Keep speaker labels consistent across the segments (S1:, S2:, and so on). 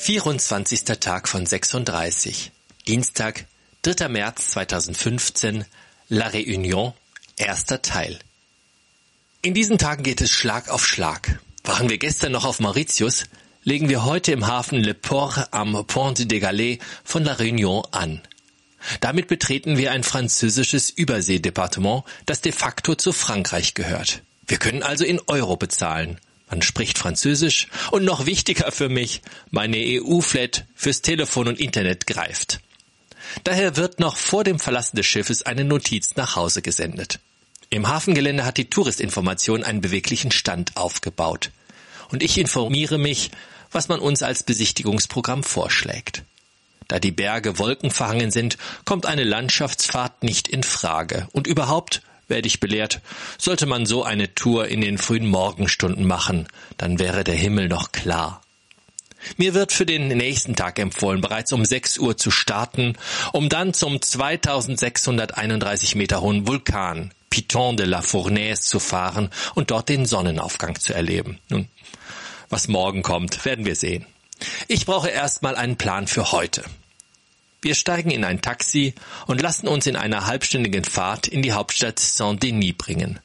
S1: 24. Tag von 36. Dienstag, 3. März 2015. La Réunion, erster Teil. In diesen Tagen geht es Schlag auf Schlag. Waren wir gestern noch auf Mauritius, legen wir heute im Hafen Le Port am Pont de Galets von La Réunion an. Damit betreten wir ein französisches Überseedepartement, das de facto zu Frankreich gehört. Wir können also in Euro bezahlen. Man spricht Französisch und noch wichtiger für mich, meine EU-Flat fürs Telefon und Internet greift. Daher wird noch vor dem Verlassen des Schiffes eine Notiz nach Hause gesendet. Im Hafengelände hat die Touristinformation einen beweglichen Stand aufgebaut. Und ich informiere mich, was man uns als Besichtigungsprogramm vorschlägt. Da die Berge wolkenverhangen sind, kommt eine Landschaftsfahrt nicht in Frage. Und überhaupt werde ich belehrt, sollte man so eine Tour in den frühen Morgenstunden machen, dann wäre der Himmel noch klar. Mir wird für den nächsten Tag empfohlen, bereits um 6 Uhr zu starten, um dann zum 2631 Meter hohen Vulkan Piton de la Fournaise zu fahren und dort den Sonnenaufgang zu erleben. Nun, was morgen kommt, werden wir sehen. Ich brauche erstmal einen Plan für heute. Wir steigen in ein Taxi und lassen uns in einer halbstündigen Fahrt in die Hauptstadt Saint-Denis bringen.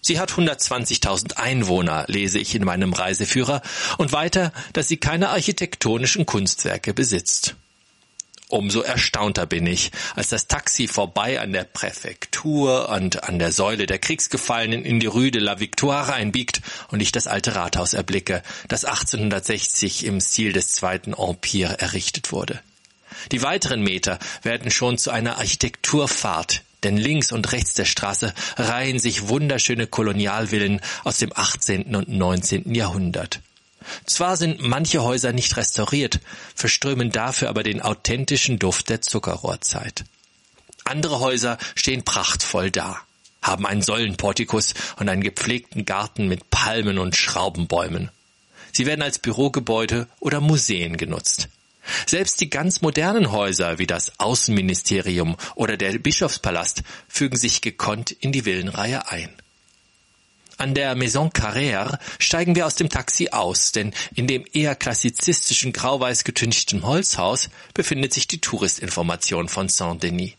S1: Sie hat 120.000 Einwohner, lese ich in meinem Reiseführer, und weiter, dass sie keine architektonischen Kunstwerke besitzt. Umso erstaunter bin ich, als das Taxi vorbei an der Präfektur und an der Säule der Kriegsgefallenen in die Rue de la Victoire einbiegt und ich das alte Rathaus erblicke, das 1860 im Stil des Zweiten Empire errichtet wurde. Die weiteren Meter werden schon zu einer Architekturfahrt, denn links und rechts der Straße reihen sich wunderschöne Kolonialvillen aus dem 18. und 19. Jahrhundert. Zwar sind manche Häuser nicht restauriert, verströmen dafür aber den authentischen Duft der Zuckerrohrzeit. Andere Häuser stehen prachtvoll da, haben einen Säulenportikus und einen gepflegten Garten mit Palmen und Schraubenbäumen. Sie werden als Bürogebäude oder Museen genutzt. Selbst die ganz modernen Häuser wie das Außenministerium oder der Bischofspalast fügen sich gekonnt in die Villenreihe ein. An der Maison Carrère steigen wir aus dem Taxi aus, denn in dem eher klassizistischen grauweiß getünchten Holzhaus befindet sich die Touristinformation von Saint-Denis.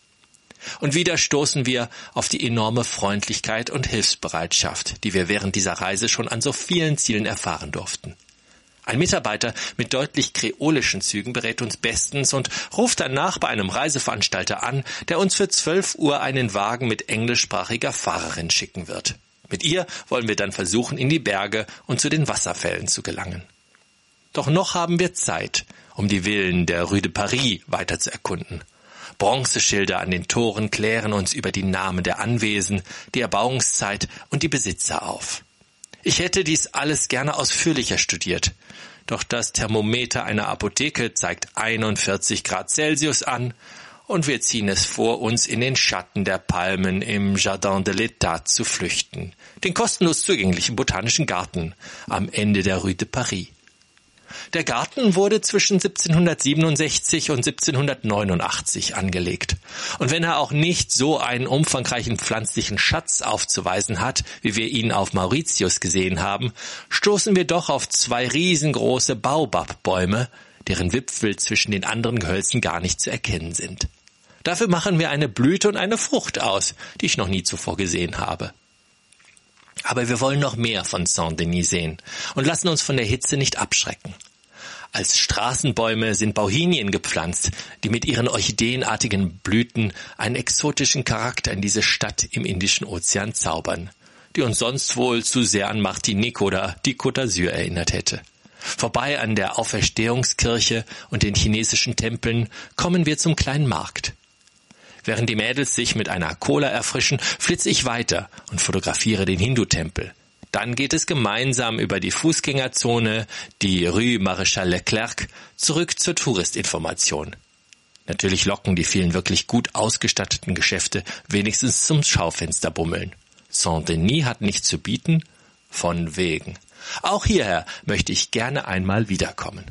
S1: Und wieder stoßen wir auf die enorme Freundlichkeit und Hilfsbereitschaft, die wir während dieser Reise schon an so vielen Zielen erfahren durften. Ein Mitarbeiter mit deutlich kreolischen Zügen berät uns bestens und ruft danach bei einem Reiseveranstalter an, der uns für 12 Uhr einen Wagen mit englischsprachiger Fahrerin schicken wird. Mit ihr wollen wir dann versuchen, in die Berge und zu den Wasserfällen zu gelangen. Doch noch haben wir Zeit, um die Villen der Rue de Paris weiter zu erkunden. Bronzeschilder an den Toren klären uns über die Namen der Anwesen, die Erbauungszeit und die Besitzer auf. Ich hätte dies alles gerne ausführlicher studiert. Doch das Thermometer einer Apotheke zeigt 41 Grad Celsius an und wir ziehen es vor, uns in den Schatten der Palmen im Jardin de l'État zu flüchten, den kostenlos zugänglichen botanischen Garten am Ende der Rue de Paris. Der Garten wurde zwischen 1767 und 1789 angelegt. Und wenn er auch nicht so einen umfangreichen pflanzlichen Schatz aufzuweisen hat, wie wir ihn auf Mauritius gesehen haben, stoßen wir doch auf zwei riesengroße Baubabbäume, deren Wipfel zwischen den anderen Gehölzen gar nicht zu erkennen sind. Dafür machen wir eine Blüte und eine Frucht aus, die ich noch nie zuvor gesehen habe. Aber wir wollen noch mehr von Saint-Denis sehen und lassen uns von der Hitze nicht abschrecken. Als Straßenbäume sind Bauhinien gepflanzt, die mit ihren orchideenartigen Blüten einen exotischen Charakter in diese Stadt im Indischen Ozean zaubern, die uns sonst wohl zu sehr an Martinique oder die Côte d'Azur erinnert hätte. Vorbei an der Auferstehungskirche und den chinesischen Tempeln kommen wir zum kleinen Markt. Während die Mädels sich mit einer Cola erfrischen, flitze ich weiter und fotografiere den Hindu-Tempel. Dann geht es gemeinsam über die Fußgängerzone, die Rue Maréchal Leclerc, zurück zur Touristinformation. Natürlich locken die vielen wirklich gut ausgestatteten Geschäfte wenigstens zum Schaufenster bummeln. Saint-Denis hat nichts zu bieten? Von wegen. Auch hierher möchte ich gerne einmal wiederkommen.